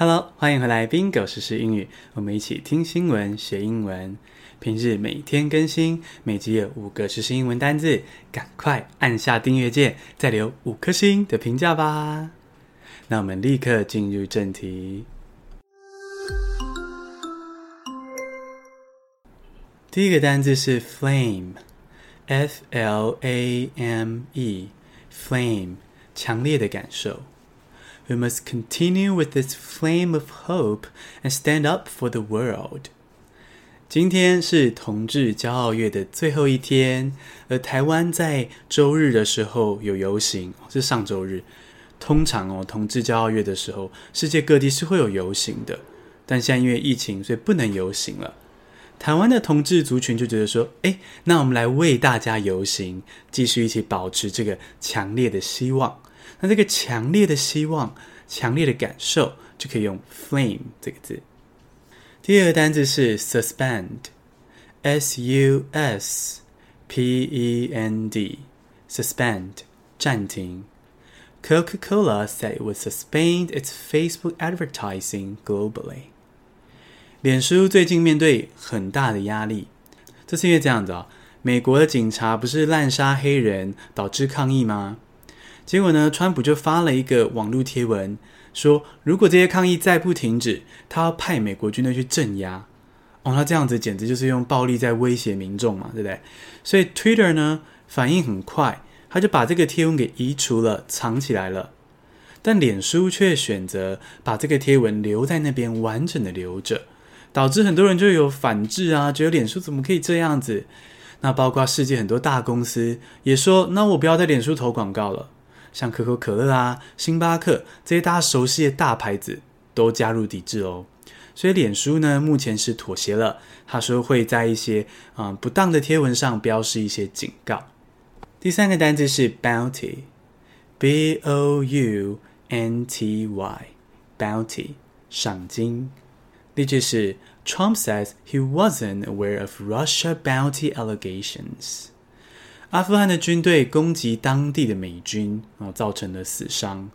Hello，欢迎回来，Bingo 时英语，我们一起听新闻学英文。平日每天更新，每集有五个时英文单字，赶快按下订阅键，再留五颗星的评价吧。那我们立刻进入正题。第一个单字是 flame，f l a m e，flame，强烈的感受。We must continue with this flame of hope and stand up for the world. 今天是同志骄傲月的最后一天，而台湾在周日的时候有游行，是上周日。通常哦，同志骄傲月的时候，世界各地是会有游行的，但现在因为疫情，所以不能游行了。台湾的同志族群就觉得说，哎，那我们来为大家游行，继续一起保持这个强烈的希望。那这个强烈的希望、强烈的感受，就可以用 flame 这个字。第二个单字是 suspend，s u s p e n d，suspend 暂停。Coca-Cola said it would suspend its Facebook advertising globally。脸书最近面对很大的压力，这是因为这样子啊、哦，美国的警察不是滥杀黑人，导致抗议吗？结果呢，川普就发了一个网络贴文，说如果这些抗议再不停止，他要派美国军队去镇压。哦，他这样子简直就是用暴力在威胁民众嘛，对不对？所以 Twitter 呢反应很快，他就把这个贴文给移除了，藏起来了。但脸书却选择把这个贴文留在那边，完整的留着，导致很多人就有反制啊，觉得脸书怎么可以这样子？那包括世界很多大公司也说，那我不要在脸书投广告了。像可口可乐啊、星巴克这些大家熟悉的大牌子都加入抵制哦，所以脸书呢目前是妥协了，他说会在一些啊、不当的贴文上标示一些警告。第三个单字是 bounty，b o u n t y，bounty 赏金。例句是 Trump says he wasn't aware of Russia bounty allegations。阿富汗的军队攻击当地的美军，啊，造成了死伤。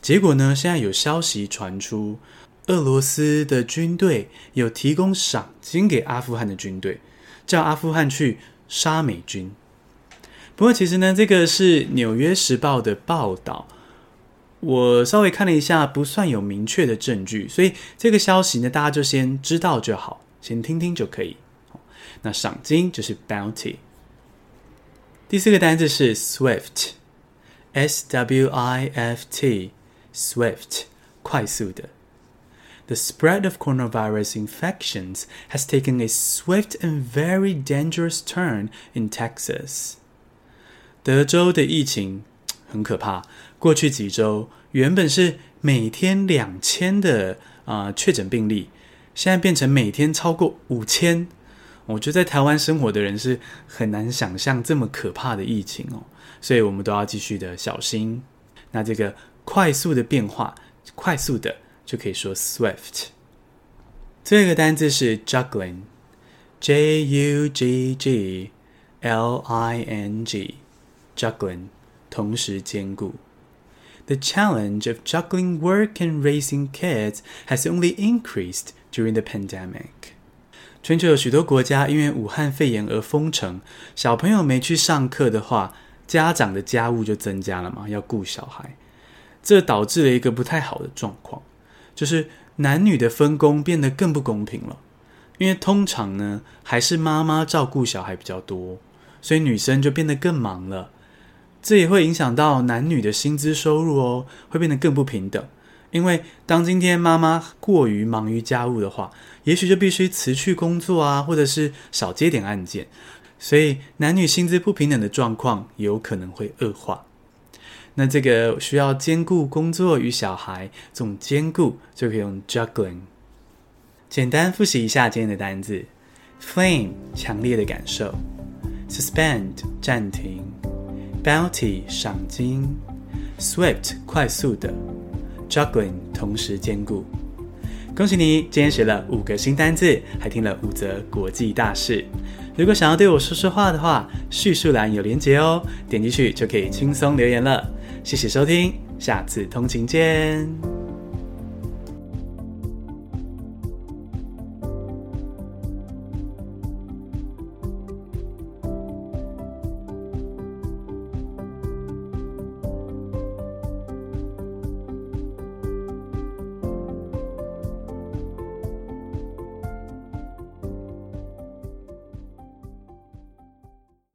结果呢，现在有消息传出，俄罗斯的军队有提供赏金给阿富汗的军队，叫阿富汗去杀美军。不过，其实呢，这个是《纽约时报》的报道，我稍微看了一下，不算有明确的证据，所以这个消息呢，大家就先知道就好，先听听就可以。那赏金就是 bounty。第四个单字是 swift，s w i f t，swift，快速的。The spread of coronavirus infections has taken a swift and very dangerous turn in Texas。德州的疫情很可怕，过去几周原本是每天两千的啊、呃、确诊病例，现在变成每天超过五千。 我觉得在台湾生活的人是很难想象这么可怕的疫情哦，所以我们都要继续的小心。那这个快速的变化，快速的就可以说 swift。最后一个单字是 juggling，J U G G L I N G，juggling，同时兼顾。The challenge of juggling work and raising kids has only increased during the pandemic. 全球有许多国家因为武汉肺炎而封城，小朋友没去上课的话，家长的家务就增加了嘛，要顾小孩，这导致了一个不太好的状况，就是男女的分工变得更不公平了。因为通常呢，还是妈妈照顾小孩比较多，所以女生就变得更忙了，这也会影响到男女的薪资收入哦，会变得更不平等。因为当今天妈妈过于忙于家务的话，也许就必须辞去工作啊，或者是少接点案件，所以男女薪资不平等的状况有可能会恶化。那这个需要兼顾工作与小孩，这种兼顾就可以用 juggling。简单复习一下今天的单字：flame 强烈的感受，suspend 暂停，bounty 赏金，swift 快速的。Juggling 同时兼顾，恭喜你！今天学了五个新单字，还听了五则国际大事。如果想要对我说说话的话，叙述栏有连结哦，点进去就可以轻松留言了。谢谢收听，下次通勤见。